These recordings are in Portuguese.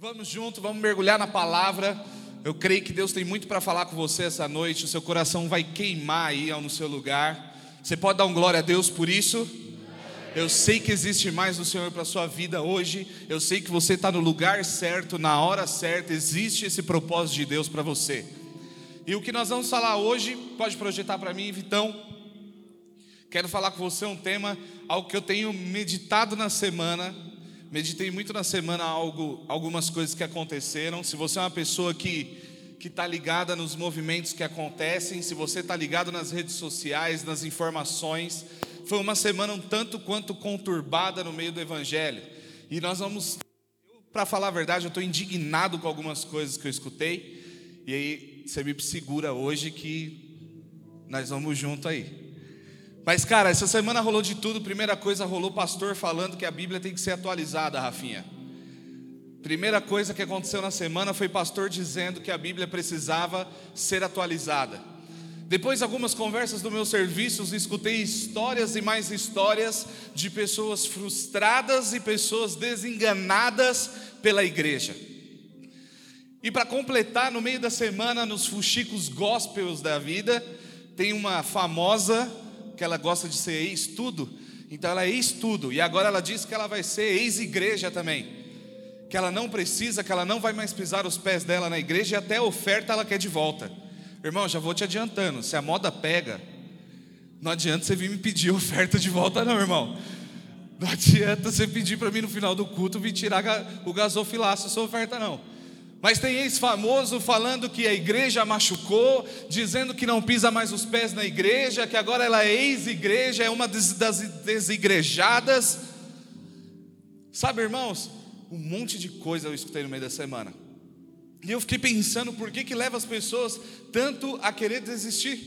Vamos junto, vamos mergulhar na palavra. Eu creio que Deus tem muito para falar com você essa noite. O seu coração vai queimar aí no seu lugar. Você pode dar um glória a Deus por isso? Eu sei que existe mais do Senhor para a sua vida hoje. Eu sei que você está no lugar certo, na hora certa. Existe esse propósito de Deus para você. E o que nós vamos falar hoje, pode projetar para mim, Vitão. Quero falar com você um tema, algo que eu tenho meditado na semana meditei muito na semana algo, algumas coisas que aconteceram. Se você é uma pessoa que que está ligada nos movimentos que acontecem, se você está ligado nas redes sociais, nas informações, foi uma semana um tanto quanto conturbada no meio do Evangelho. E nós vamos, para falar a verdade, eu estou indignado com algumas coisas que eu escutei. E aí você me segura hoje que nós vamos junto aí. Mas, cara, essa semana rolou de tudo. Primeira coisa, rolou pastor falando que a Bíblia tem que ser atualizada, Rafinha. Primeira coisa que aconteceu na semana foi pastor dizendo que a Bíblia precisava ser atualizada. Depois de algumas conversas do meus serviços, escutei histórias e mais histórias de pessoas frustradas e pessoas desenganadas pela igreja. E para completar, no meio da semana, nos fuxicos gospels da vida, tem uma famosa que ela gosta de ser ex-tudo, então ela é ex-tudo, e agora ela diz que ela vai ser ex-igreja também, que ela não precisa, que ela não vai mais pisar os pés dela na igreja, e até a oferta ela quer de volta. Irmão, já vou te adiantando, se a moda pega, não adianta você vir me pedir oferta de volta, não, irmão. Não adianta você pedir para mim no final do culto vir tirar o gasofilaço sua oferta, não. Mas tem ex-famoso falando que a igreja machucou, dizendo que não pisa mais os pés na igreja, que agora ela é ex-igreja, é uma das desigrejadas. Sabe, irmãos, um monte de coisa eu escutei no meio da semana. E eu fiquei pensando por que, que leva as pessoas tanto a querer desistir.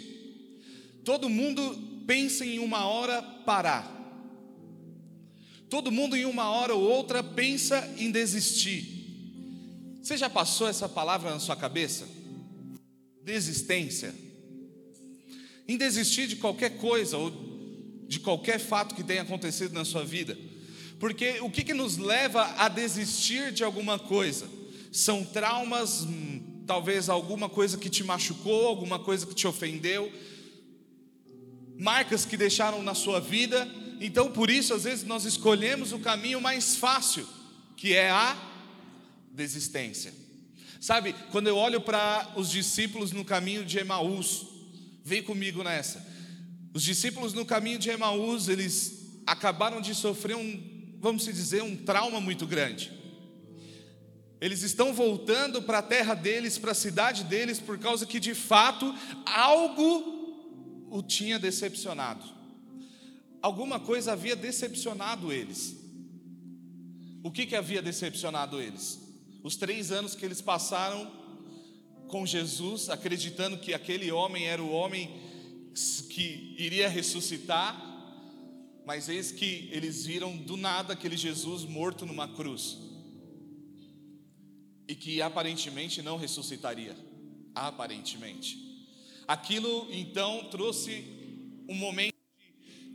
Todo mundo pensa em uma hora parar. Todo mundo em uma hora ou outra pensa em desistir. Você já passou essa palavra na sua cabeça? Desistência. Em desistir de qualquer coisa ou de qualquer fato que tenha acontecido na sua vida. Porque o que, que nos leva a desistir de alguma coisa? São traumas, hum, talvez alguma coisa que te machucou, alguma coisa que te ofendeu, marcas que deixaram na sua vida. Então, por isso, às vezes, nós escolhemos o caminho mais fácil, que é a desistência. Sabe, quando eu olho para os discípulos no caminho de Emaús, vem comigo nessa. Os discípulos no caminho de Emaús, eles acabaram de sofrer um, vamos dizer, um trauma muito grande. Eles estão voltando para a terra deles, para a cidade deles, por causa que de fato algo o tinha decepcionado. Alguma coisa havia decepcionado eles. O que, que havia decepcionado eles? Os três anos que eles passaram com Jesus, acreditando que aquele homem era o homem que iria ressuscitar, mas eis que eles viram do nada aquele Jesus morto numa cruz e que aparentemente não ressuscitaria. Aparentemente. Aquilo então trouxe um momento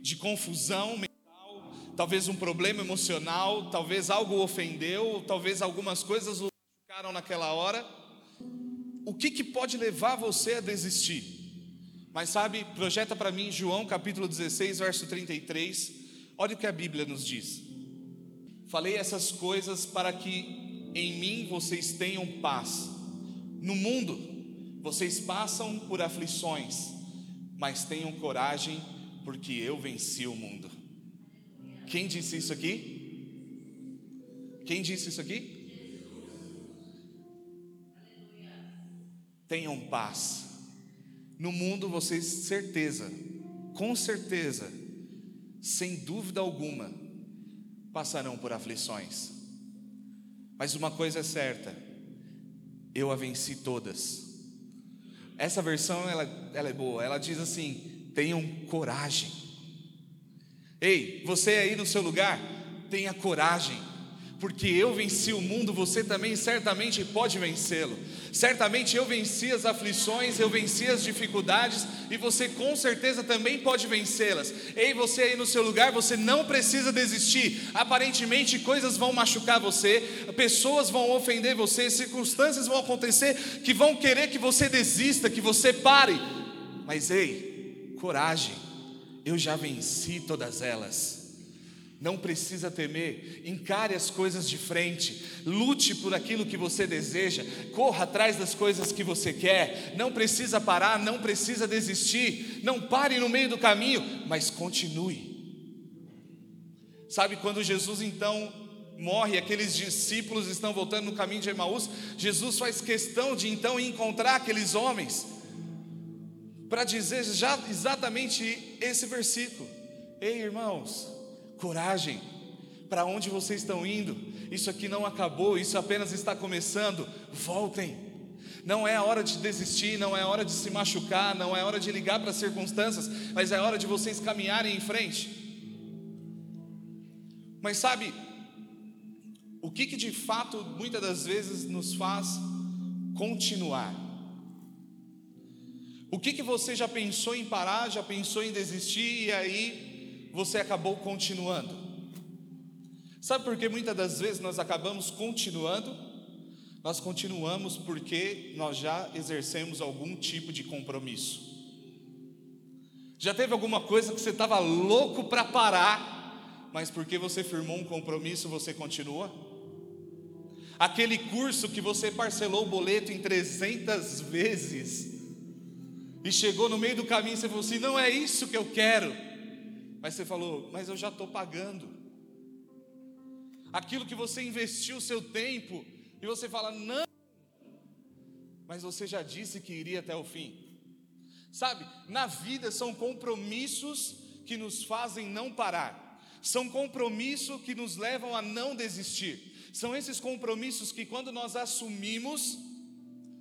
de confusão talvez um problema emocional, talvez algo ofendeu, talvez algumas coisas o machucaram naquela hora. O que, que pode levar você a desistir? Mas sabe, projeta para mim João capítulo 16, verso 33. Olha o que a Bíblia nos diz. Falei essas coisas para que em mim vocês tenham paz. No mundo vocês passam por aflições, mas tenham coragem, porque eu venci o mundo. Quem disse isso aqui? Quem disse isso aqui? Tenham paz. No mundo vocês, certeza, com certeza, sem dúvida alguma, passarão por aflições. Mas uma coisa é certa, eu a venci todas. Essa versão ela, ela é boa, ela diz assim: tenham coragem. Ei, você aí no seu lugar, tenha coragem, porque eu venci o mundo, você também certamente pode vencê-lo. Certamente eu venci as aflições, eu venci as dificuldades e você com certeza também pode vencê-las. Ei, você aí no seu lugar, você não precisa desistir. Aparentemente coisas vão machucar você, pessoas vão ofender você, circunstâncias vão acontecer que vão querer que você desista, que você pare. Mas ei, coragem, eu já venci todas elas. Não precisa temer, encare as coisas de frente, lute por aquilo que você deseja, corra atrás das coisas que você quer. Não precisa parar, não precisa desistir, não pare no meio do caminho, mas continue. Sabe quando Jesus então morre, aqueles discípulos estão voltando no caminho de Emaús, Jesus faz questão de então encontrar aqueles homens para dizer já exatamente esse versículo. Ei, irmãos, coragem. Para onde vocês estão indo? Isso aqui não acabou, isso apenas está começando. Voltem. Não é a hora de desistir, não é a hora de se machucar, não é hora de ligar para as circunstâncias, mas é hora de vocês caminharem em frente. Mas sabe, o que, que de fato muitas das vezes nos faz continuar? O que, que você já pensou em parar, já pensou em desistir e aí você acabou continuando. Sabe por que muitas das vezes nós acabamos continuando? Nós continuamos porque nós já exercemos algum tipo de compromisso. Já teve alguma coisa que você estava louco para parar, mas porque você firmou um compromisso, você continua? Aquele curso que você parcelou o boleto em 300 vezes, e chegou no meio do caminho e você falou assim: não é isso que eu quero. Mas você falou, mas eu já estou pagando. Aquilo que você investiu o seu tempo, e você fala, não, mas você já disse que iria até o fim. Sabe, na vida são compromissos que nos fazem não parar, são compromissos que nos levam a não desistir, são esses compromissos que, quando nós assumimos,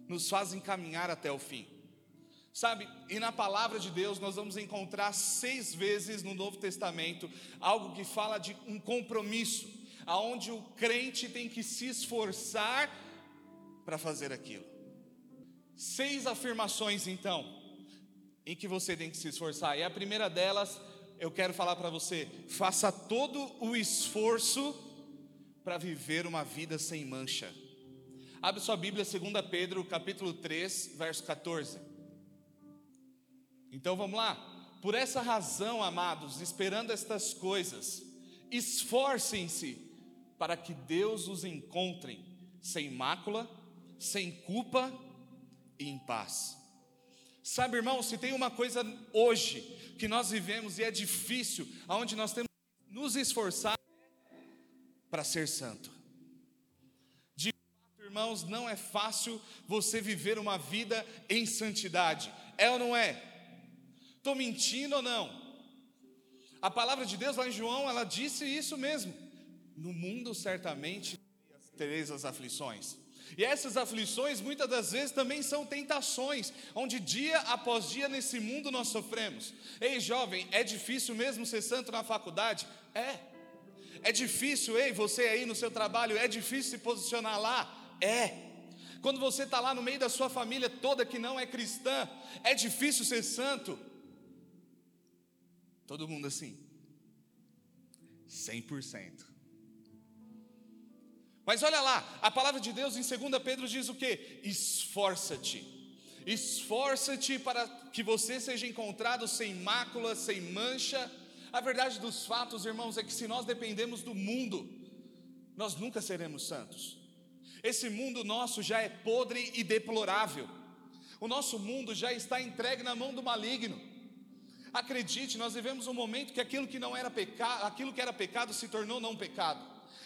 nos fazem caminhar até o fim. Sabe, e na palavra de Deus nós vamos encontrar seis vezes no Novo Testamento algo que fala de um compromisso, aonde o crente tem que se esforçar para fazer aquilo. Seis afirmações então, em que você tem que se esforçar. E a primeira delas, eu quero falar para você: faça todo o esforço para viver uma vida sem mancha. Abre sua Bíblia, 2 Pedro, capítulo 3, verso 14. Então vamos lá. Por essa razão, amados, esperando estas coisas, esforcem-se para que Deus os encontre sem mácula, sem culpa e em paz. Sabe, irmão, se tem uma coisa hoje que nós vivemos e é difícil, aonde nós temos que nos esforçar para ser santo. De fato, irmãos, não é fácil você viver uma vida em santidade. É ou não é? Estou mentindo ou não? A palavra de Deus lá em João, ela disse isso mesmo. No mundo certamente tereis as aflições. E essas aflições muitas das vezes também são tentações, onde dia após dia nesse mundo nós sofremos. Ei, jovem, é difícil mesmo ser santo na faculdade? É. É difícil, ei, você aí no seu trabalho, é difícil se posicionar lá? É. Quando você está lá no meio da sua família toda que não é cristã, é difícil ser santo? Todo mundo assim. 100%. Mas olha lá, a palavra de Deus em 2 Pedro diz o que? Esforça-te. Esforça-te para que você seja encontrado sem mácula, sem mancha. A verdade dos fatos, irmãos, é que se nós dependemos do mundo, nós nunca seremos santos. Esse mundo nosso já é podre e deplorável. O nosso mundo já está entregue na mão do maligno. Acredite, nós vivemos um momento que aquilo que não era pecado, aquilo que era pecado se tornou não pecado.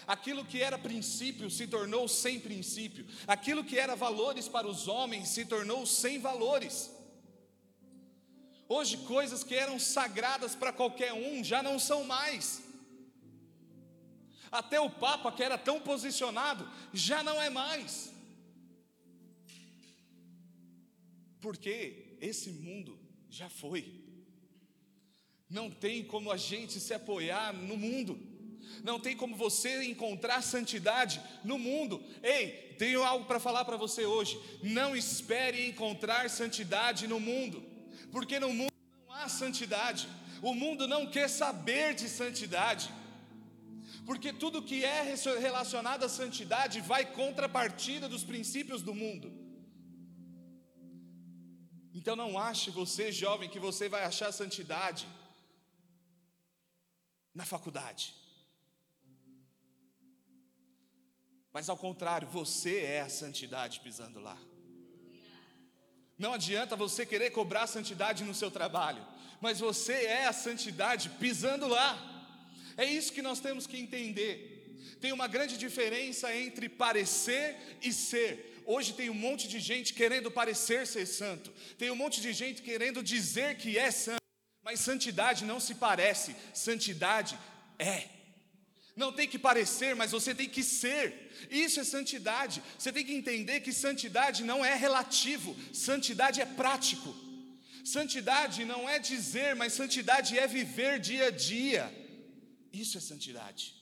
Aquilo que era princípio se tornou sem princípio. Aquilo que era valores para os homens se tornou sem valores. Hoje, coisas que eram sagradas para qualquer um já não são mais. Até o Papa, que era tão posicionado, já não é mais. Porque esse mundo já foi. Não tem como a gente se apoiar no mundo. Não tem como você encontrar santidade no mundo. Ei, tenho algo para falar para você hoje. Não espere encontrar santidade no mundo, porque no mundo não há santidade. O mundo não quer saber de santidade. Porque tudo que é relacionado à santidade vai contra a partida dos princípios do mundo. Então não ache você, jovem, que você vai achar santidade na faculdade. Mas ao contrário, você é a santidade pisando lá. Não adianta você querer cobrar santidade no seu trabalho, mas você é a santidade pisando lá. É isso que nós temos que entender. Tem uma grande diferença entre parecer e ser. Hoje tem um monte de gente querendo parecer ser santo, tem um monte de gente querendo dizer que é santo, mas santidade não se parece, santidade é. Não tem que parecer, mas você tem que ser. Isso é santidade. Você tem que entender que santidade não é relativo, santidade é prático. Santidade não é dizer, mas santidade é viver dia a dia. Isso é santidade.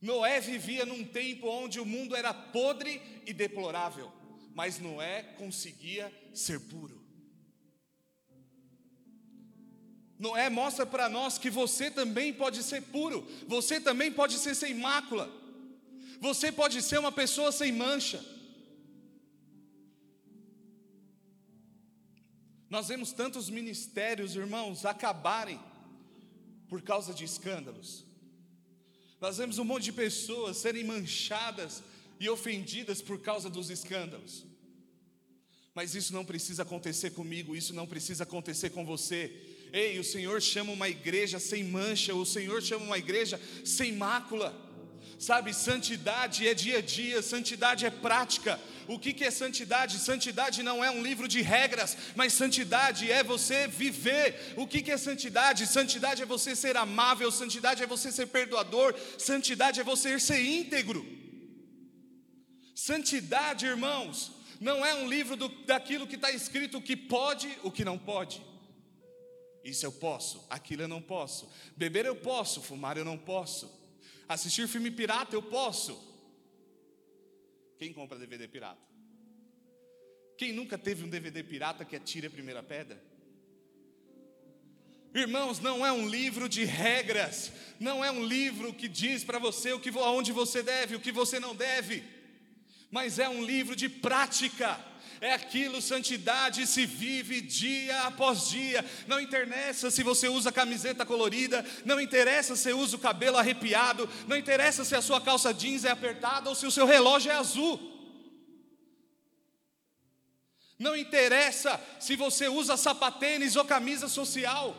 Noé vivia num tempo onde o mundo era podre e deplorável, mas Noé conseguia ser puro. Noé mostra para nós que você também pode ser puro, você também pode ser sem mácula, você pode ser uma pessoa sem mancha. Nós vemos tantos ministérios, irmãos, acabarem por causa de escândalos. Nós vemos um monte de pessoas serem manchadas e ofendidas por causa dos escândalos. Mas isso não precisa acontecer comigo, isso não precisa acontecer com você. Ei, o Senhor chama uma igreja sem mancha, o Senhor chama uma igreja sem mácula. Sabe, santidade é dia a dia, santidade é prática. O que, que é santidade? Santidade não é um livro de regras, mas santidade é você viver. O que, que é santidade? Santidade é você ser amável, santidade é você ser perdoador, santidade é você ser íntegro. Santidade, irmãos, não é um livro do, daquilo que está escrito o que pode, o que não pode. Isso eu posso, aquilo eu não posso. Beber eu posso, fumar eu não posso. Assistir filme pirata eu posso. Quem compra DVD pirata? Quem nunca teve um DVD pirata que atire a primeira pedra? Irmãos, não é um livro de regras, não é um livro que diz para você o que aonde você deve, o que você não deve, mas é um livro de prática é aquilo, santidade se vive dia após dia. Não interessa se você usa camiseta colorida, não interessa se usa o cabelo arrepiado, não interessa se a sua calça jeans é apertada ou se o seu relógio é azul. Não interessa se você usa sapatênis ou camisa social.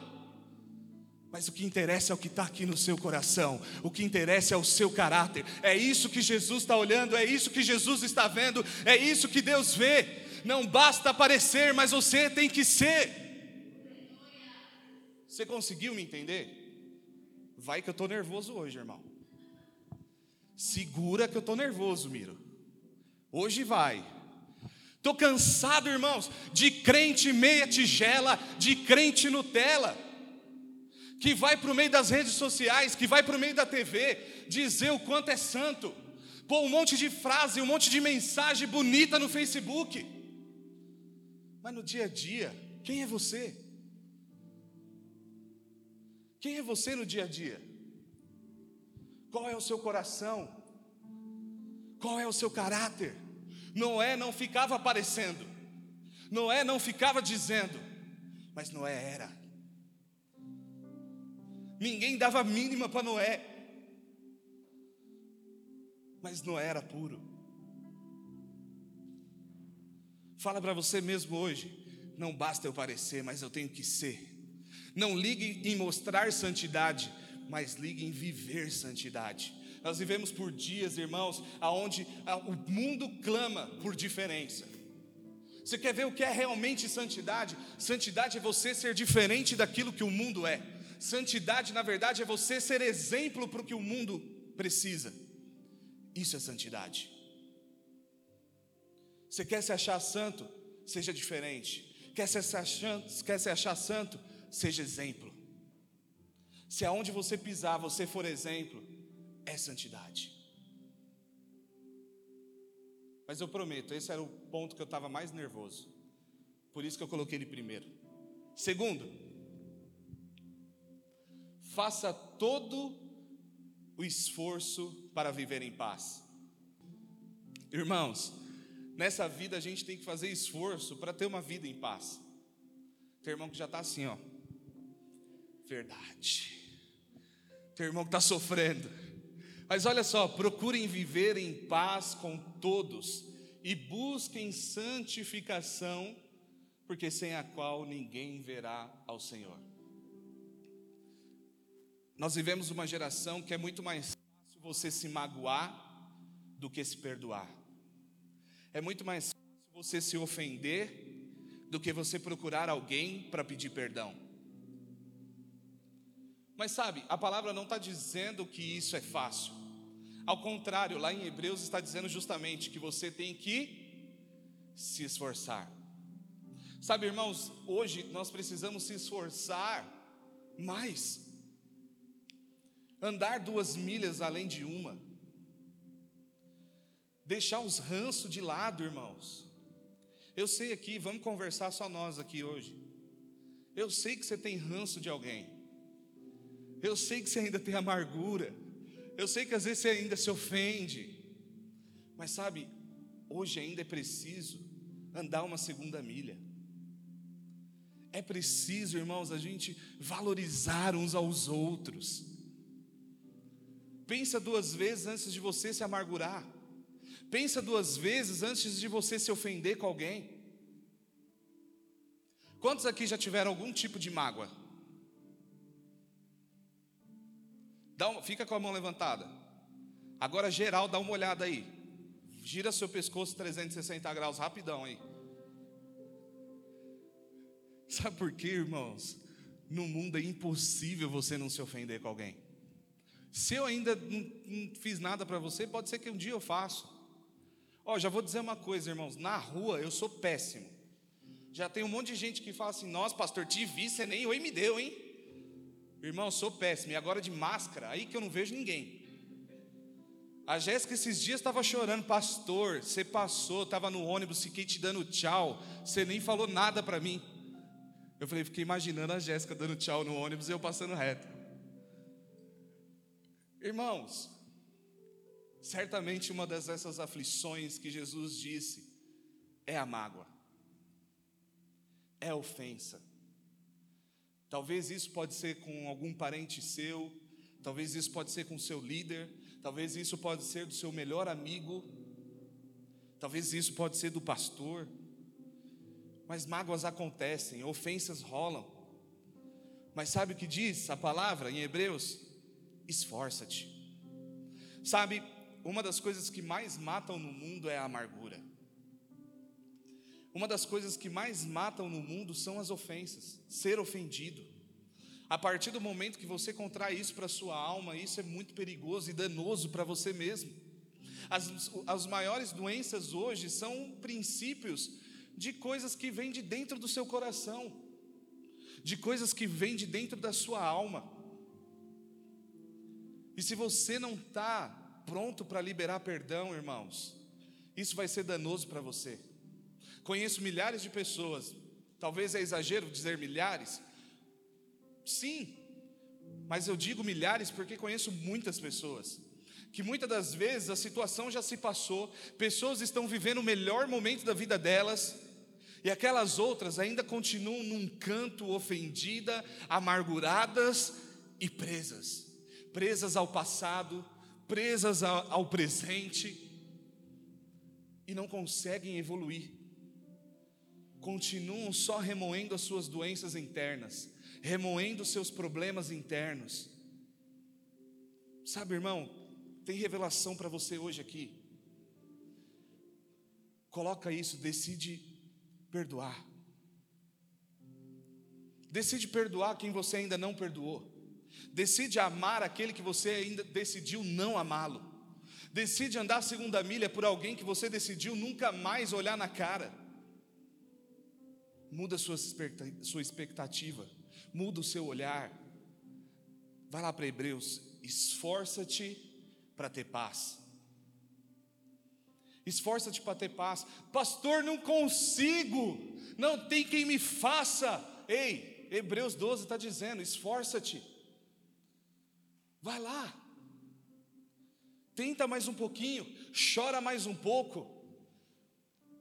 Mas o que interessa é o que está aqui no seu coração, o que interessa é o seu caráter, é isso que Jesus está olhando, é isso que Jesus está vendo, é isso que Deus vê não basta aparecer, mas você tem que ser. Você conseguiu me entender? Vai que eu estou nervoso hoje, irmão. Segura que eu estou nervoso, Miro. Hoje vai. Estou cansado, irmãos, de crente meia tigela, de crente Nutella, que vai para o meio das redes sociais, que vai para o meio da TV, dizer o quanto é santo, pôr um monte de frase, um monte de mensagem bonita no Facebook. Mas no dia a dia, quem é você? Quem é você no dia a dia? Qual é o seu coração? Qual é o seu caráter? Noé não ficava aparecendo, Noé não ficava dizendo, mas Noé era. Ninguém dava mínima para Noé, mas Noé era puro. Fala para você mesmo hoje: não basta eu parecer, mas eu tenho que ser. Não ligue em mostrar santidade, mas ligue em viver santidade. Nós vivemos por dias, irmãos, aonde o mundo clama por diferença. Você quer ver o que é realmente santidade? Santidade é você ser diferente daquilo que o mundo é. Santidade, na verdade, é você ser exemplo para o que o mundo precisa. Isso é santidade. Você quer se achar santo? Seja diferente. Quer se achar, quer se achar santo? Seja exemplo. Se aonde você pisar você for exemplo, é santidade. Mas eu prometo, esse era o ponto que eu estava mais nervoso. Por isso que eu coloquei ele primeiro. Segundo, faça todo o esforço para viver em paz. Irmãos, nessa vida a gente tem que fazer esforço para ter uma vida em paz. Tem irmão que já está assim, ó. Verdade. Tem irmão que está sofrendo. Mas olha só, procurem viver em paz com todos e busquem santificação, porque sem a qual ninguém verá ao Senhor. Nós vivemos uma geração que é muito mais fácil você se magoar do que se perdoar. É muito mais fácil você se ofender do que você procurar alguém para pedir perdão. Mas sabe, a palavra não está dizendo que isso é fácil. Ao contrário, lá em Hebreus está dizendo justamente que você tem que se esforçar. Sabe, irmãos, hoje nós precisamos se esforçar mais. Andar duas milhas além de uma. Deixar os ranços de lado, irmãos. Eu sei aqui, vamos conversar só nós aqui hoje. Eu sei que você tem ranço de alguém. Eu sei que você ainda tem amargura. Eu sei que às vezes você ainda se ofende. Mas sabe, hoje ainda é preciso andar uma segunda milha. É preciso, irmãos, a gente valorizar uns aos outros. Pensa duas vezes antes de você se amargurar. Pensa duas vezes antes de você se ofender com alguém. Quantos aqui já tiveram algum tipo de mágoa? Uma, fica com a mão levantada. Agora, geral, dá uma olhada aí. Gira seu pescoço 360 graus, rapidão aí. Sabe por quê, irmãos? No mundo é impossível você não se ofender com alguém. Se eu ainda não, não fiz nada para você, pode ser que um dia eu faça. Ó, já vou dizer uma coisa, irmãos. Na rua eu sou péssimo. Já tem um monte de gente que fala assim: Nossa, pastor, te vi, você nem oi me deu, hein? Irmão, sou péssimo. E agora de máscara, aí que eu não vejo ninguém. A Jéssica esses dias estava chorando, pastor. Você passou, estava no ônibus, fiquei te dando tchau. Você nem falou nada para mim. Eu falei, fiquei imaginando a Jéssica dando tchau no ônibus e eu passando reto. Irmãos, certamente uma dessas aflições que Jesus disse é a mágoa, é a ofensa Talvez isso pode ser com algum parente seu, talvez isso pode ser com seu líder, talvez isso pode ser do seu melhor amigo, talvez isso pode ser do pastor. Mas mágoas acontecem, ofensas rolam. Mas sabe o que diz a palavra em Hebreus? Esforça-te. Sabe, uma das coisas que mais matam no mundo é a amargura. Uma das coisas que mais matam no mundo são as ofensas, ser ofendido. A partir do momento que você contrai isso para sua alma, isso é muito perigoso e danoso para você mesmo. As, as maiores doenças hoje são princípios de coisas que vêm de dentro do seu coração, de coisas que vêm de dentro da sua alma. E se você não está pronto para liberar perdão, irmãos, isso vai ser danoso para você. Conheço milhares de pessoas, talvez é exagero dizer milhares, sim, mas eu digo milhares porque conheço muitas pessoas. Que muitas das vezes a situação já se passou, pessoas estão vivendo o melhor momento da vida delas, e aquelas outras ainda continuam num canto ofendida, amarguradas e presas presas ao passado, presas ao presente, e não conseguem evoluir continuam só remoendo as suas doenças internas, remoendo os seus problemas internos. Sabe, irmão, tem revelação para você hoje aqui. Coloca isso, decide perdoar. Decide perdoar quem você ainda não perdoou. Decide amar aquele que você ainda decidiu não amá-lo. Decide andar a segunda milha por alguém que você decidiu nunca mais olhar na cara. Muda sua expectativa, muda o seu olhar. Vai lá para Hebreus, esforça-te para ter paz. Esforça-te para ter paz. Pastor, não consigo. Não tem quem me faça. Ei, Hebreus 12 está dizendo: esforça-te. Vai lá. Tenta mais um pouquinho. Chora mais um pouco.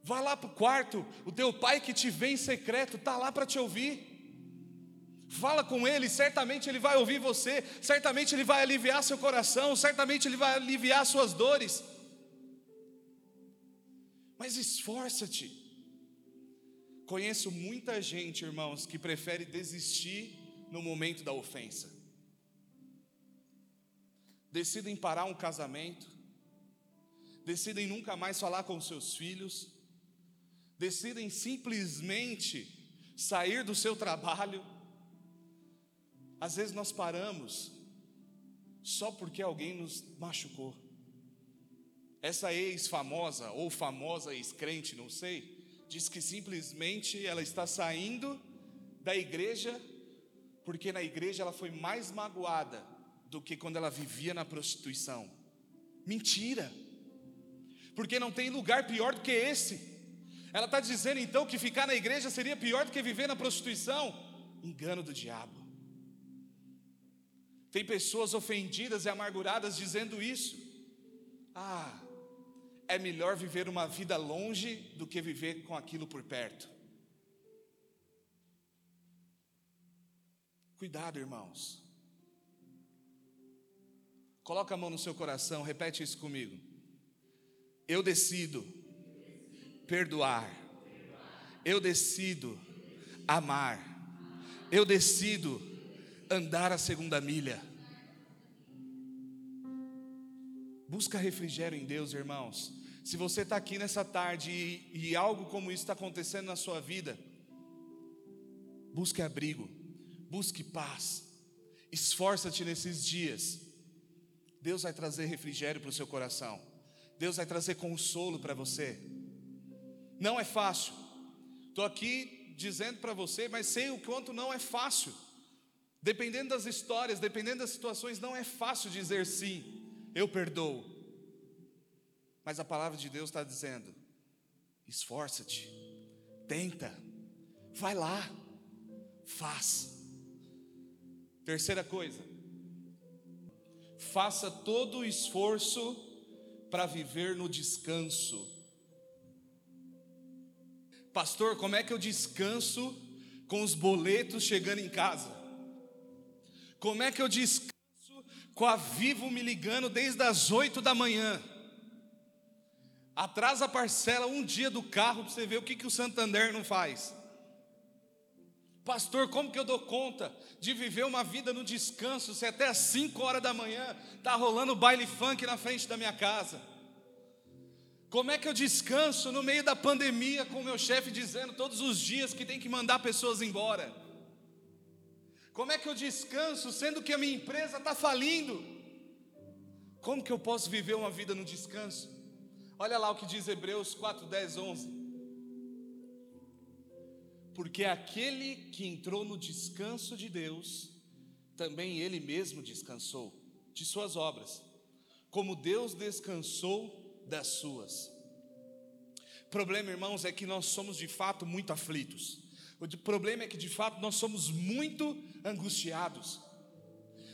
Vai lá para o quarto. O teu pai que te vê em secreto está lá para te ouvir. Fala com ele, certamente ele vai ouvir você, certamente ele vai aliviar seu coração, certamente ele vai aliviar suas dores. Mas esforça-te. Conheço muita gente, irmãos, que prefere desistir no momento da ofensa. Decidem parar um casamento, decidem nunca mais falar com seus filhos, decidem simplesmente sair do seu trabalho. Às vezes nós paramos só porque alguém nos machucou. Essa ex-famosa ou famosa ex-crente, não sei, diz que simplesmente ela está saindo da igreja porque na igreja ela foi mais magoada do que quando ela vivia na prostituição. Mentira! Porque não tem lugar pior do que esse. Ela está dizendo então que ficar na igreja seria pior do que viver na prostituição? Engano do diabo. Tem pessoas ofendidas e amarguradas dizendo isso. Ah, é melhor viver uma vida longe do que viver com aquilo por perto. Cuidado, irmãos. Coloca a mão no seu coração, repete isso comigo. Eu decido perdoar. Eu decido amar. Eu decido andar a segunda milha. Busca refrigério em Deus, irmãos. Se você está aqui nessa tarde e, e algo como isso está acontecendo na sua vida, busque abrigo, busque paz, esforça-te nesses dias. Deus vai trazer refrigério para o seu coração, Deus vai trazer consolo para você. Não é fácil, estou aqui dizendo para você, mas sei o quanto não é fácil. Dependendo das histórias, dependendo das situações, não é fácil dizer sim eu perdoo. Mas a palavra de Deus está dizendo: esforça-te, tenta, vai lá, faz. Terceira coisa, faça todo o esforço para viver no descanso. Pastor, como é que eu descanso com os boletos chegando em casa? Como é que eu descanso? com a Vivo me ligando desde as oito da manhã. Atrasa a parcela um dia do carro para você ver o que, que o Santander não faz. Pastor, como que eu dou conta de viver uma vida no descanso se até às 5 horas da manhã está rolando baile funk na frente da minha casa? Como é que eu descanso no meio da pandemia com o meu chefe dizendo todos os dias que tem que mandar pessoas embora? Como é que eu descanso sendo que a minha empresa está falindo? Como que eu posso viver uma vida no descanso? Olha lá o que diz Hebreus 4, 10, 11. Porque aquele que entrou no descanso de Deus, também ele mesmo descansou de suas obras, como Deus descansou das suas. O problema, irmãos, é que nós somos de fato muito aflitos. O problema é que de fato nós somos muito angustiados.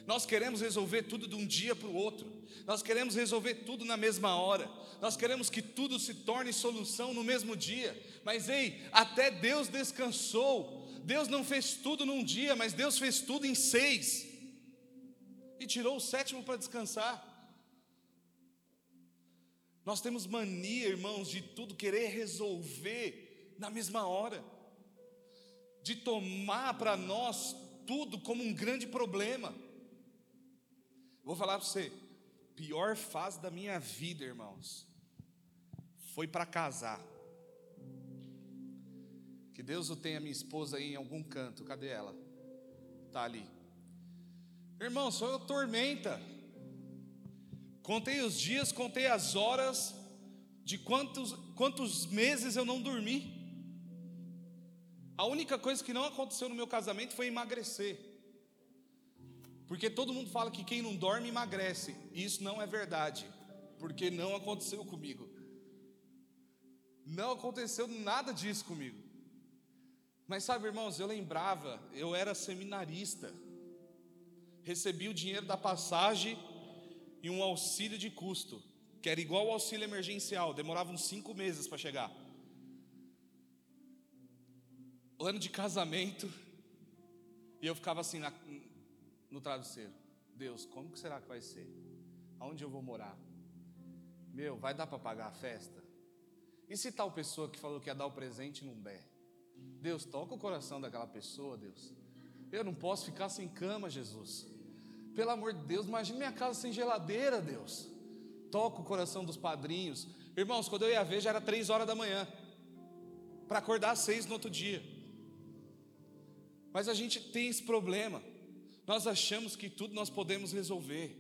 Nós queremos resolver tudo de um dia para o outro. Nós queremos resolver tudo na mesma hora. Nós queremos que tudo se torne solução no mesmo dia. Mas ei, até Deus descansou. Deus não fez tudo num dia, mas Deus fez tudo em seis. E tirou o sétimo para descansar. Nós temos mania, irmãos, de tudo querer resolver na mesma hora de tomar para nós tudo como um grande problema. Vou falar para você, pior fase da minha vida, irmãos, foi para casar. Que Deus o tenha minha esposa aí em algum canto. Cadê ela? Tá ali. Irmão, só eu tormenta. Contei os dias, contei as horas de quantos quantos meses eu não dormi. A única coisa que não aconteceu no meu casamento foi emagrecer. Porque todo mundo fala que quem não dorme emagrece. Isso não é verdade, porque não aconteceu comigo. Não aconteceu nada disso comigo. Mas sabe, irmãos, eu lembrava, eu era seminarista, recebi o dinheiro da passagem e um auxílio de custo, que era igual ao auxílio emergencial, demorava uns cinco meses para chegar. O ano de casamento, e eu ficava assim na, no travesseiro: Deus, como que será que vai ser? Aonde eu vou morar? Meu, vai dar para pagar a festa? E se tal pessoa que falou que ia dar o presente não der? Deus, toca o coração daquela pessoa, Deus. Eu não posso ficar sem cama, Jesus. Pelo amor de Deus, imagine minha casa sem geladeira, Deus. Toca o coração dos padrinhos. Irmãos, quando eu ia ver, já era três horas da manhã. Para acordar às seis no outro dia. Mas a gente tem esse problema. Nós achamos que tudo nós podemos resolver.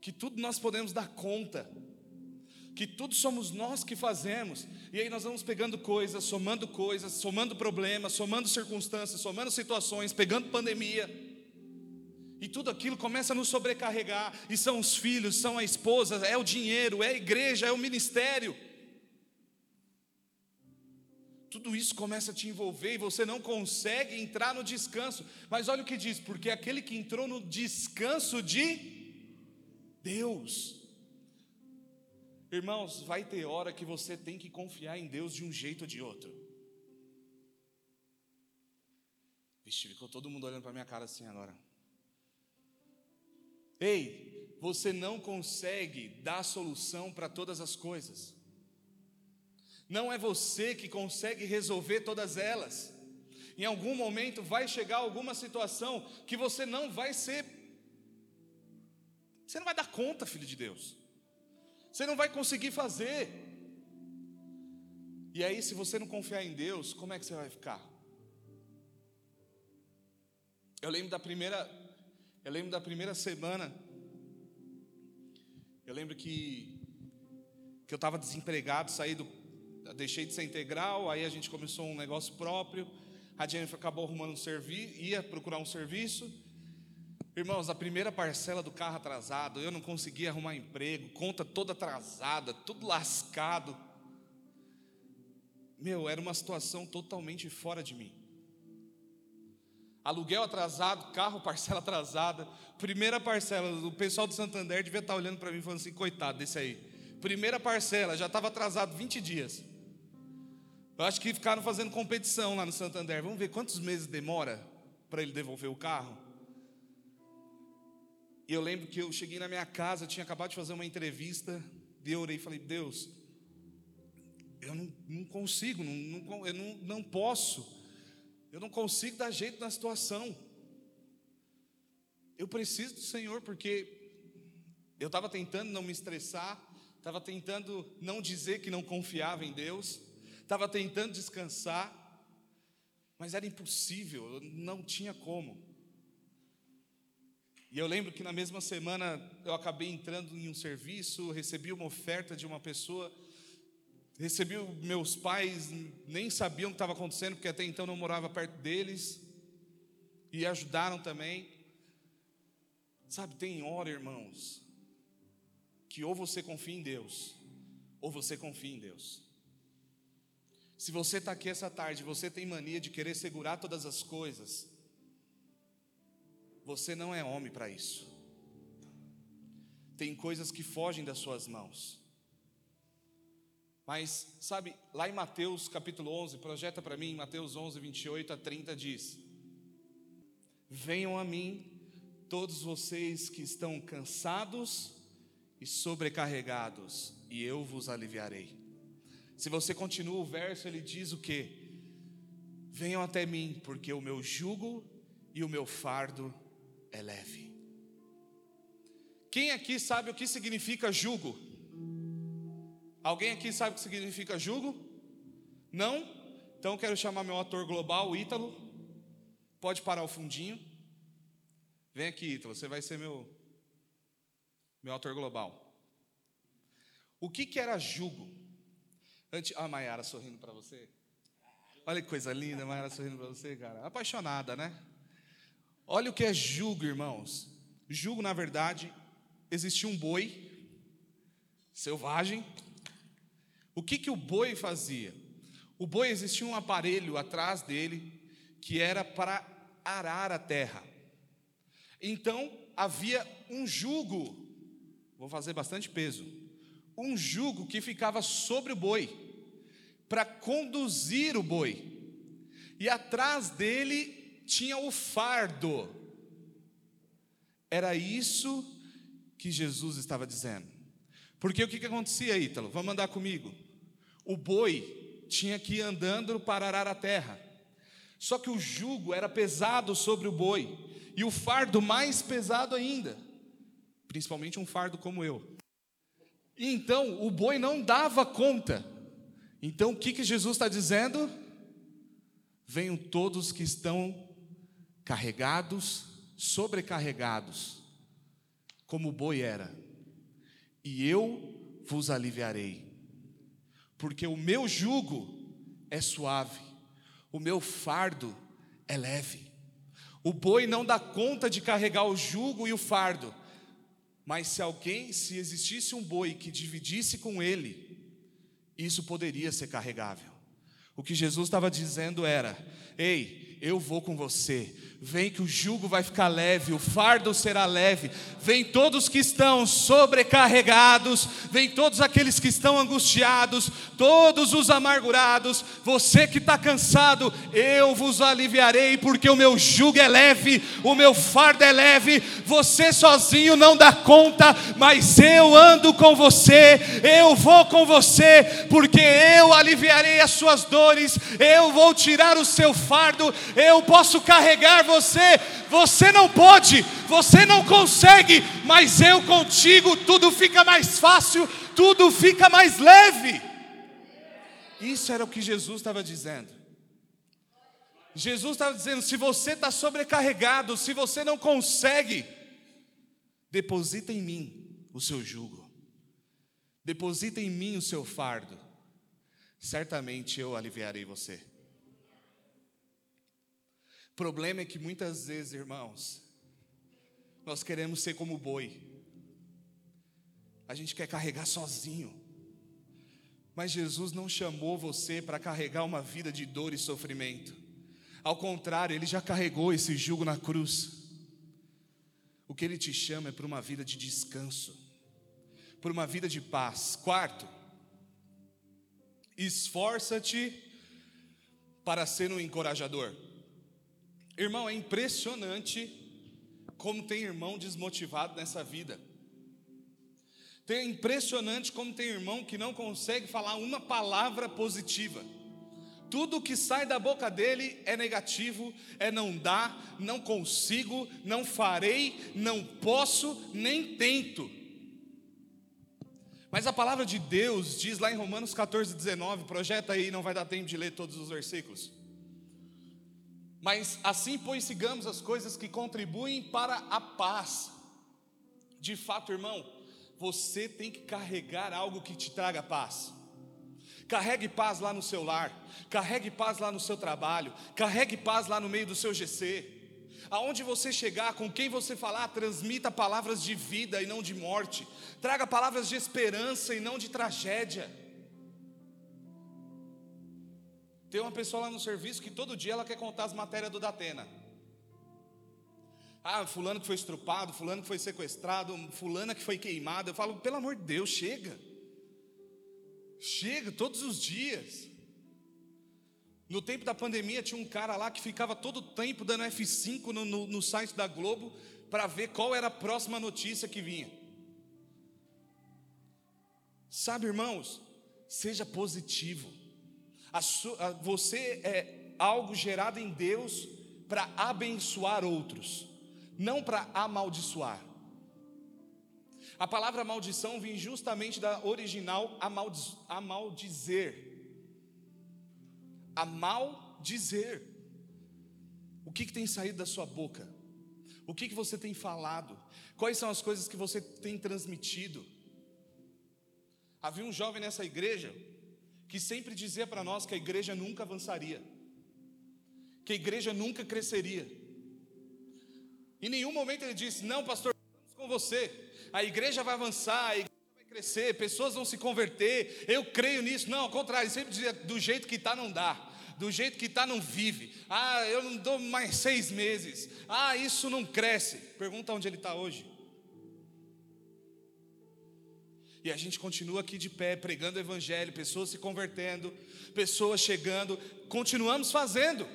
Que tudo nós podemos dar conta que tudo somos nós que fazemos, e aí nós vamos pegando coisas, somando coisas, somando problemas, somando circunstâncias, somando situações, pegando pandemia, e tudo aquilo começa a nos sobrecarregar, e são os filhos, são a esposa, é o dinheiro, é a igreja, é o ministério. Tudo isso começa a te envolver e você não consegue entrar no descanso. Mas olha o que diz: porque aquele que entrou no descanso de Deus, Irmãos, vai ter hora que você tem que confiar em Deus de um jeito ou de outro. Vixe, ficou todo mundo olhando para minha cara assim agora. Ei, você não consegue dar solução para todas as coisas. Não é você que consegue resolver todas elas. Em algum momento vai chegar alguma situação que você não vai ser. Você não vai dar conta, filho de Deus. Você não vai conseguir fazer. E aí, se você não confiar em Deus, como é que você vai ficar? Eu lembro da primeira, eu lembro da primeira semana. Eu lembro que que eu estava desempregado, saí do, deixei de ser integral, aí a gente começou um negócio próprio. A Jennifer acabou arrumando um serviço, ia procurar um serviço. Irmãos, a primeira parcela do carro atrasado, eu não conseguia arrumar emprego, conta toda atrasada, tudo lascado. Meu, era uma situação totalmente fora de mim. Aluguel atrasado, carro, parcela atrasada. Primeira parcela, o pessoal do Santander devia estar olhando para mim falando assim: coitado desse aí. Primeira parcela, já estava atrasado 20 dias. Eu acho que ficaram fazendo competição lá no Santander. Vamos ver quantos meses demora para ele devolver o carro. E eu lembro que eu cheguei na minha casa, tinha acabado de fazer uma entrevista, e eu orei e falei, Deus, eu não, não consigo, não, não, eu não, não posso, eu não consigo dar jeito na situação. Eu preciso do Senhor, porque eu estava tentando não me estressar, estava tentando não dizer que não confiava em Deus, estava tentando descansar, mas era impossível, não tinha como. E eu lembro que na mesma semana eu acabei entrando em um serviço, recebi uma oferta de uma pessoa, recebi meus pais, nem sabiam o que estava acontecendo, porque até então não morava perto deles, e ajudaram também. Sabe, tem hora, irmãos, que ou você confia em Deus, ou você confia em Deus. Se você está aqui essa tarde, você tem mania de querer segurar todas as coisas, você não é homem para isso. Tem coisas que fogem das suas mãos. Mas, sabe, lá em Mateus capítulo 11, projeta para mim, Mateus 11, 28 a 30 diz: Venham a mim, todos vocês que estão cansados e sobrecarregados, e eu vos aliviarei. Se você continua o verso, ele diz o que? Venham até mim, porque o meu jugo e o meu fardo é leve. Quem aqui sabe o que significa jugo? Alguém aqui sabe o que significa jugo? Não? Então quero chamar meu ator global, Ítalo. Pode parar o fundinho. Vem aqui, Ítalo, você vai ser meu meu ator global. O que que era jugo? Antes, a Maiara sorrindo para você. Olha que coisa linda, a Maiara sorrindo para você, cara. Apaixonada, né? Olha o que é jugo, irmãos. Jugo, na verdade, existia um boi selvagem. O que, que o boi fazia? O boi existia um aparelho atrás dele que era para arar a terra. Então havia um jugo, vou fazer bastante peso, um jugo que ficava sobre o boi, para conduzir o boi. E atrás dele tinha o fardo. Era isso que Jesus estava dizendo. Porque o que, que acontecia, Ítalo? Vamos andar comigo. O boi tinha que ir andando para arar a terra. Só que o jugo era pesado sobre o boi, e o fardo mais pesado ainda, principalmente um fardo como eu. Então o boi não dava conta. Então o que, que Jesus está dizendo? Venham todos que estão carregados, sobrecarregados, como o boi era, e eu vos aliviarei, porque o meu jugo é suave o meu fardo é leve. O boi não dá conta de carregar o jugo e o fardo, mas se alguém, se existisse um boi que dividisse com ele, isso poderia ser carregável. O que Jesus estava dizendo era: ei, eu vou com você, Vem que o jugo vai ficar leve, o fardo será leve. Vem todos que estão sobrecarregados, vem todos aqueles que estão angustiados, todos os amargurados. Você que está cansado, eu vos aliviarei, porque o meu jugo é leve, o meu fardo é leve. Você sozinho não dá conta, mas eu ando com você, eu vou com você, porque eu aliviarei as suas dores, eu vou tirar o seu fardo, eu posso carregar você, você não pode, você não consegue, mas eu contigo tudo fica mais fácil, tudo fica mais leve. Isso era o que Jesus estava dizendo. Jesus estava dizendo: se você está sobrecarregado, se você não consegue, deposita em mim o seu jugo, deposita em mim o seu fardo, certamente eu aliviarei você problema é que muitas vezes, irmãos, nós queremos ser como boi. A gente quer carregar sozinho. Mas Jesus não chamou você para carregar uma vida de dor e sofrimento. Ao contrário, ele já carregou esse jugo na cruz. O que ele te chama é para uma vida de descanso, por uma vida de paz. Quarto, esforça-te para ser um encorajador. Irmão, é impressionante como tem irmão desmotivado nessa vida. É impressionante como tem irmão que não consegue falar uma palavra positiva. Tudo que sai da boca dele é negativo, é não dá, não consigo, não farei, não posso, nem tento. Mas a palavra de Deus diz lá em Romanos 14, 19, projeta aí, não vai dar tempo de ler todos os versículos. Mas assim, pois, sigamos as coisas que contribuem para a paz. De fato, irmão, você tem que carregar algo que te traga paz. Carregue paz lá no seu lar, carregue paz lá no seu trabalho, carregue paz lá no meio do seu GC. Aonde você chegar, com quem você falar, transmita palavras de vida e não de morte. Traga palavras de esperança e não de tragédia. Tem uma pessoa lá no serviço que todo dia ela quer contar as matérias do Datena. Ah, fulano que foi estrupado, fulano que foi sequestrado, fulana que foi queimada. Eu falo, pelo amor de Deus, chega. Chega todos os dias. No tempo da pandemia tinha um cara lá que ficava todo o tempo dando F5 no, no, no site da Globo para ver qual era a próxima notícia que vinha. Sabe, irmãos, seja positivo. Sua, você é algo gerado em Deus para abençoar outros, não para amaldiçoar. A palavra maldição vem justamente da original amaldiz, amaldizer. Amaldizer. O que, que tem saído da sua boca? O que, que você tem falado? Quais são as coisas que você tem transmitido? Havia um jovem nessa igreja que sempre dizia para nós que a igreja nunca avançaria, que a igreja nunca cresceria. Em nenhum momento ele disse: Não, pastor, estamos com você. A igreja vai avançar, a igreja vai crescer, pessoas vão se converter. Eu creio nisso. Não, ao contrário, ele sempre dizia: Do jeito que está, não dá. Do jeito que está, não vive. Ah, eu não dou mais seis meses. Ah, isso não cresce. Pergunta onde ele está hoje. E a gente continua aqui de pé, pregando o Evangelho, pessoas se convertendo, pessoas chegando, continuamos fazendo.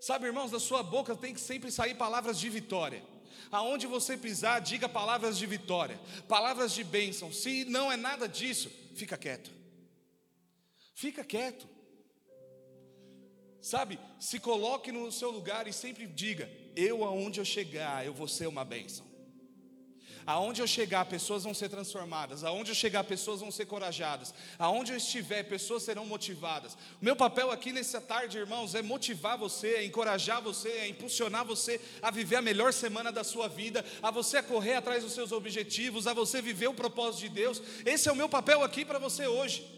Sabe, irmãos, da sua boca tem que sempre sair palavras de vitória. Aonde você pisar, diga palavras de vitória, palavras de bênção. Se não é nada disso, fica quieto. Fica quieto. Sabe, se coloque no seu lugar e sempre diga: Eu, aonde eu chegar, eu vou ser uma bênção. Aonde eu chegar, pessoas vão ser transformadas. Aonde eu chegar, pessoas vão ser corajadas. Aonde eu estiver, pessoas serão motivadas. O meu papel aqui nessa tarde, irmãos, é motivar você, é encorajar você, é impulsionar você a viver a melhor semana da sua vida, a você correr atrás dos seus objetivos, a você viver o propósito de Deus. Esse é o meu papel aqui para você hoje.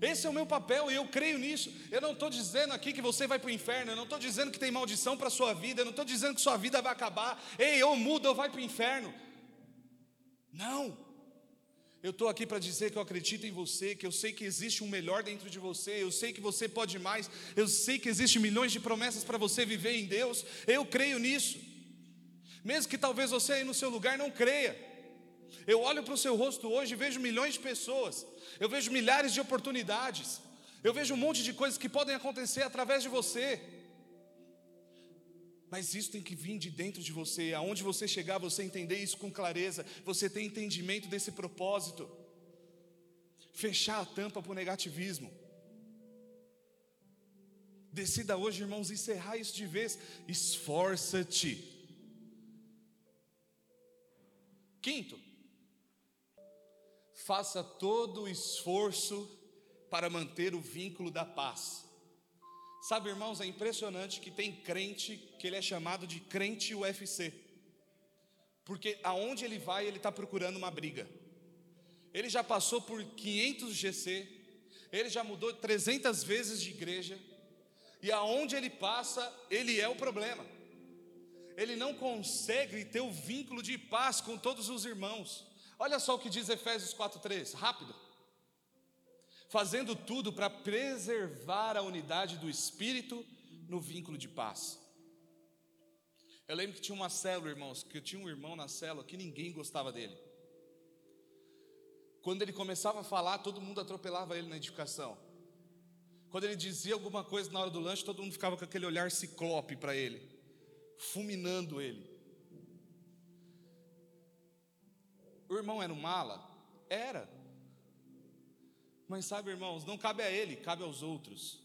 Esse é o meu papel e eu creio nisso. Eu não estou dizendo aqui que você vai para o inferno, eu não estou dizendo que tem maldição para a sua vida, eu não estou dizendo que sua vida vai acabar. Ei, ou muda ou vai para o inferno. Não. Eu estou aqui para dizer que eu acredito em você, que eu sei que existe um melhor dentro de você, eu sei que você pode mais, eu sei que existem milhões de promessas para você viver em Deus. Eu creio nisso. Mesmo que talvez você aí no seu lugar não creia. Eu olho para o seu rosto hoje e vejo milhões de pessoas, eu vejo milhares de oportunidades, eu vejo um monte de coisas que podem acontecer através de você. Mas isso tem que vir de dentro de você, aonde você chegar, você entender isso com clareza, você tem entendimento desse propósito. Fechar a tampa para o negativismo. Decida hoje, irmãos, encerrar isso de vez. Esforça-te. Quinto, faça todo o esforço para manter o vínculo da paz. Sabe, irmãos, é impressionante que tem crente que ele é chamado de crente UFC, porque aonde ele vai, ele está procurando uma briga. Ele já passou por 500 GC, ele já mudou 300 vezes de igreja, e aonde ele passa, ele é o problema. Ele não consegue ter o vínculo de paz com todos os irmãos. Olha só o que diz Efésios 4:3, rápido. Fazendo tudo para preservar a unidade do espírito no vínculo de paz. Eu lembro que tinha uma célula, irmãos, que eu tinha um irmão na célula que ninguém gostava dele. Quando ele começava a falar, todo mundo atropelava ele na edificação. Quando ele dizia alguma coisa na hora do lanche, todo mundo ficava com aquele olhar ciclope para ele, fulminando ele. O irmão era um mala? Era. Mas sabe, irmãos, não cabe a ele, cabe aos outros.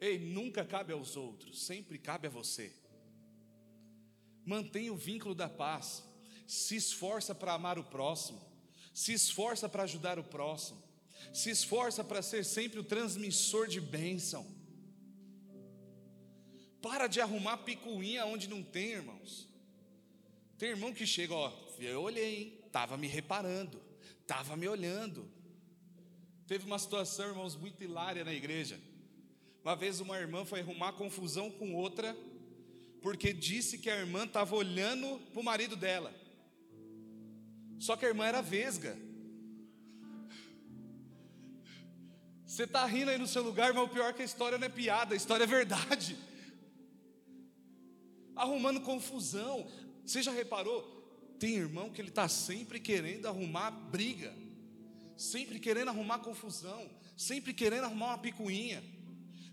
Ei, nunca cabe aos outros, sempre cabe a você. Mantenha o vínculo da paz. Se esforça para amar o próximo. Se esforça para ajudar o próximo. Se esforça para ser sempre o transmissor de bênção. Para de arrumar picuinha onde não tem, irmãos. Tem irmão que chega, ó, eu olhei, hein? Tava me reparando, tava me olhando. Teve uma situação, irmãos, muito hilária na igreja. Uma vez uma irmã foi arrumar confusão com outra, porque disse que a irmã estava olhando para o marido dela. Só que a irmã era vesga. Você está rindo aí no seu lugar, mas o pior é que a história não é piada, a história é verdade. Arrumando confusão. Você já reparou? Tem irmão que ele está sempre querendo arrumar briga, sempre querendo arrumar confusão, sempre querendo arrumar uma picuinha,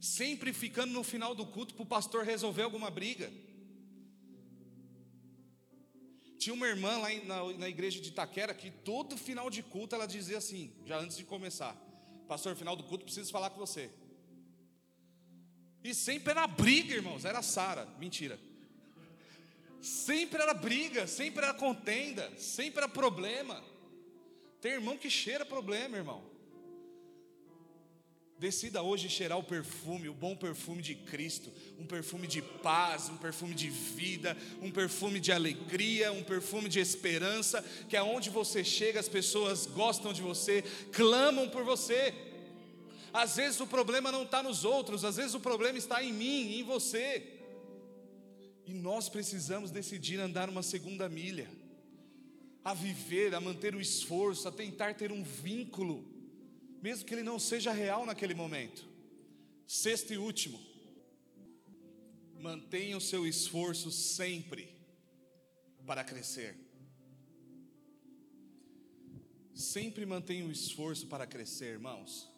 sempre ficando no final do culto para o pastor resolver alguma briga. Tinha uma irmã lá na, na igreja de Itaquera que todo final de culto ela dizia assim, já antes de começar: Pastor, final do culto, preciso falar com você. E sempre era briga, irmãos, era Sara, mentira. Sempre era briga, sempre era contenda, sempre era problema. Tem irmão que cheira problema, irmão. Decida hoje cheirar o perfume, o bom perfume de Cristo, um perfume de paz, um perfume de vida, um perfume de alegria, um perfume de esperança, que aonde você chega as pessoas gostam de você, clamam por você. Às vezes o problema não está nos outros, às vezes o problema está em mim, em você. E nós precisamos decidir andar uma segunda milha, a viver, a manter o esforço, a tentar ter um vínculo, mesmo que ele não seja real naquele momento. Sexto e último, mantenha o seu esforço sempre para crescer. Sempre mantenha o esforço para crescer, irmãos.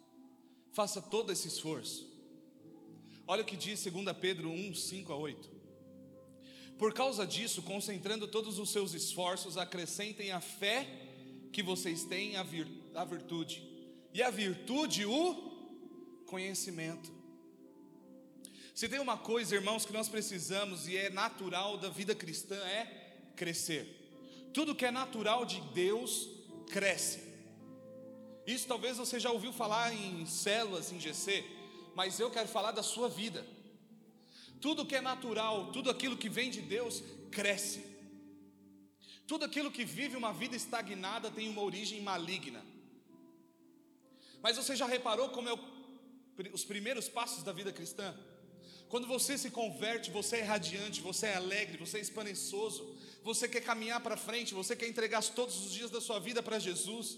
Faça todo esse esforço. Olha o que diz 2 Pedro 1, 5 a 8. Por causa disso, concentrando todos os seus esforços, acrescentem a fé que vocês têm, a, vir, a virtude, e a virtude, o conhecimento. Se tem uma coisa, irmãos, que nós precisamos e é natural da vida cristã é crescer. Tudo que é natural de Deus cresce. Isso talvez você já ouviu falar em células, em GC, mas eu quero falar da sua vida. Tudo que é natural, tudo aquilo que vem de Deus, cresce. Tudo aquilo que vive uma vida estagnada tem uma origem maligna. Mas você já reparou como é o, os primeiros passos da vida cristã? Quando você se converte, você é radiante, você é alegre, você é espaneçoso, você quer caminhar para frente, você quer entregar todos os dias da sua vida para Jesus.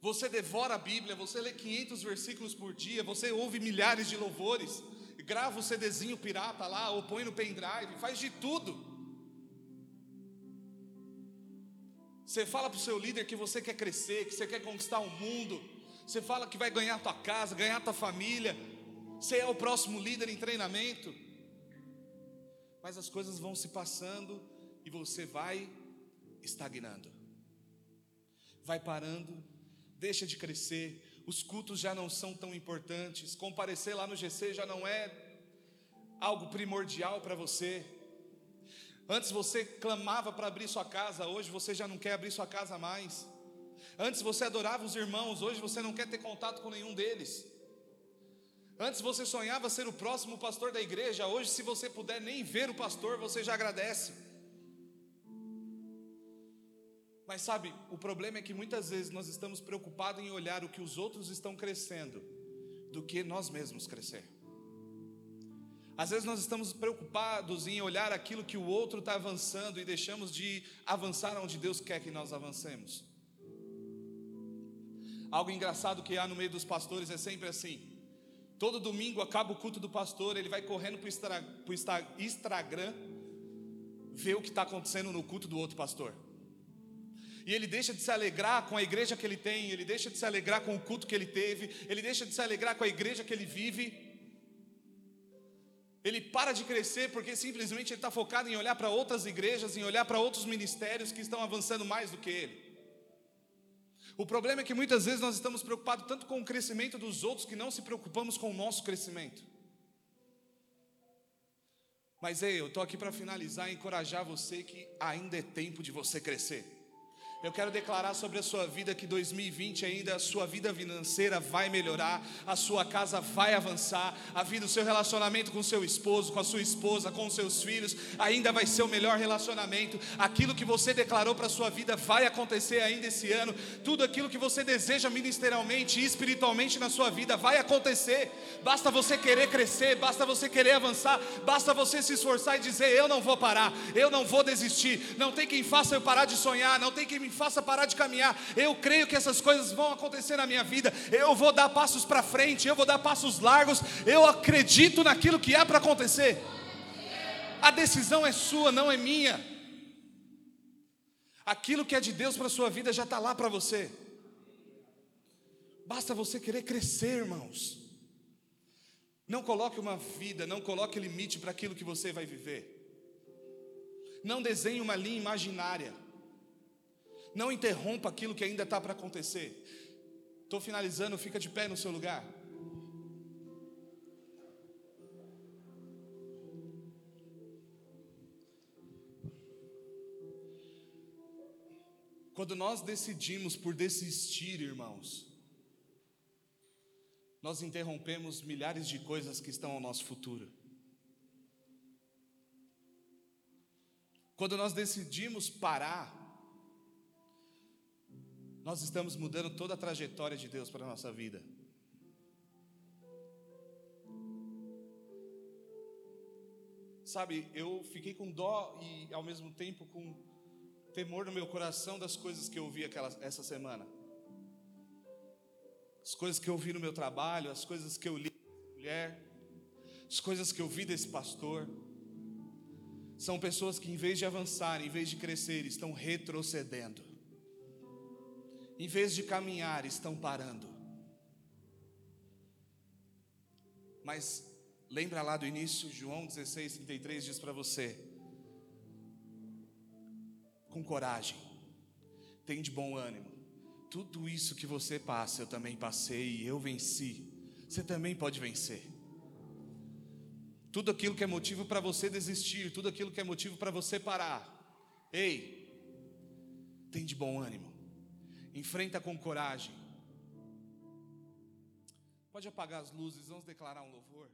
Você devora a Bíblia, você lê 500 versículos por dia, você ouve milhares de louvores, grava o CDzinho pirata lá, ou põe no pendrive, faz de tudo. Você fala para o seu líder que você quer crescer, que você quer conquistar o mundo. Você fala que vai ganhar a tua casa, ganhar a tua família. Você é o próximo líder em treinamento. Mas as coisas vão se passando e você vai estagnando. Vai parando, deixa de crescer, os cultos já não são tão importantes, comparecer lá no GC já não é algo primordial para você. Antes você clamava para abrir sua casa, hoje você já não quer abrir sua casa mais. Antes você adorava os irmãos, hoje você não quer ter contato com nenhum deles. Antes você sonhava ser o próximo pastor da igreja, hoje, se você puder nem ver o pastor, você já agradece. Mas sabe, o problema é que muitas vezes nós estamos preocupados em olhar o que os outros estão crescendo, do que nós mesmos crescer. Às vezes nós estamos preocupados em olhar aquilo que o outro está avançando e deixamos de avançar onde Deus quer que nós avancemos. Algo engraçado que há no meio dos pastores é sempre assim. Todo domingo acaba o culto do pastor, ele vai correndo para o Instagram ver o que está acontecendo no culto do outro pastor e ele deixa de se alegrar com a igreja que ele tem, ele deixa de se alegrar com o culto que ele teve, ele deixa de se alegrar com a igreja que ele vive. Ele para de crescer porque simplesmente ele está focado em olhar para outras igrejas, em olhar para outros ministérios que estão avançando mais do que ele. O problema é que muitas vezes nós estamos preocupados tanto com o crescimento dos outros que não se preocupamos com o nosso crescimento. Mas ei, eu estou aqui para finalizar e encorajar você que ainda é tempo de você crescer. Eu quero declarar sobre a sua vida que 2020 ainda a sua vida financeira vai melhorar, a sua casa vai avançar, a vida, o seu relacionamento com seu esposo, com a sua esposa, com os seus filhos, ainda vai ser o melhor relacionamento. Aquilo que você declarou para a sua vida vai acontecer ainda esse ano. Tudo aquilo que você deseja ministerialmente e espiritualmente na sua vida vai acontecer. Basta você querer crescer, basta você querer avançar, basta você se esforçar e dizer: "Eu não vou parar, eu não vou desistir". Não tem quem faça eu parar de sonhar, não tem quem me me faça parar de caminhar. Eu creio que essas coisas vão acontecer na minha vida. Eu vou dar passos para frente, eu vou dar passos largos. Eu acredito naquilo que há para acontecer. A decisão é sua, não é minha. Aquilo que é de Deus para a sua vida já está lá para você. Basta você querer crescer, irmãos. Não coloque uma vida, não coloque limite para aquilo que você vai viver. Não desenhe uma linha imaginária. Não interrompa aquilo que ainda está para acontecer. Estou finalizando, fica de pé no seu lugar. Quando nós decidimos por desistir, irmãos, nós interrompemos milhares de coisas que estão ao nosso futuro. Quando nós decidimos parar, nós estamos mudando toda a trajetória de Deus para a nossa vida. Sabe, eu fiquei com dó e ao mesmo tempo com temor no meu coração das coisas que eu ouvi aquela, essa semana. As coisas que eu vi no meu trabalho, as coisas que eu li mulher, as coisas que eu vi desse pastor. São pessoas que, em vez de avançar, em vez de crescer, estão retrocedendo. Em vez de caminhar, estão parando. Mas lembra lá do início, João 16, 33 diz para você: com coragem, tem de bom ânimo. Tudo isso que você passa, eu também passei e eu venci. Você também pode vencer. Tudo aquilo que é motivo para você desistir, tudo aquilo que é motivo para você parar. Ei, tem de bom ânimo. Enfrenta com coragem. Pode apagar as luzes, vamos declarar um louvor.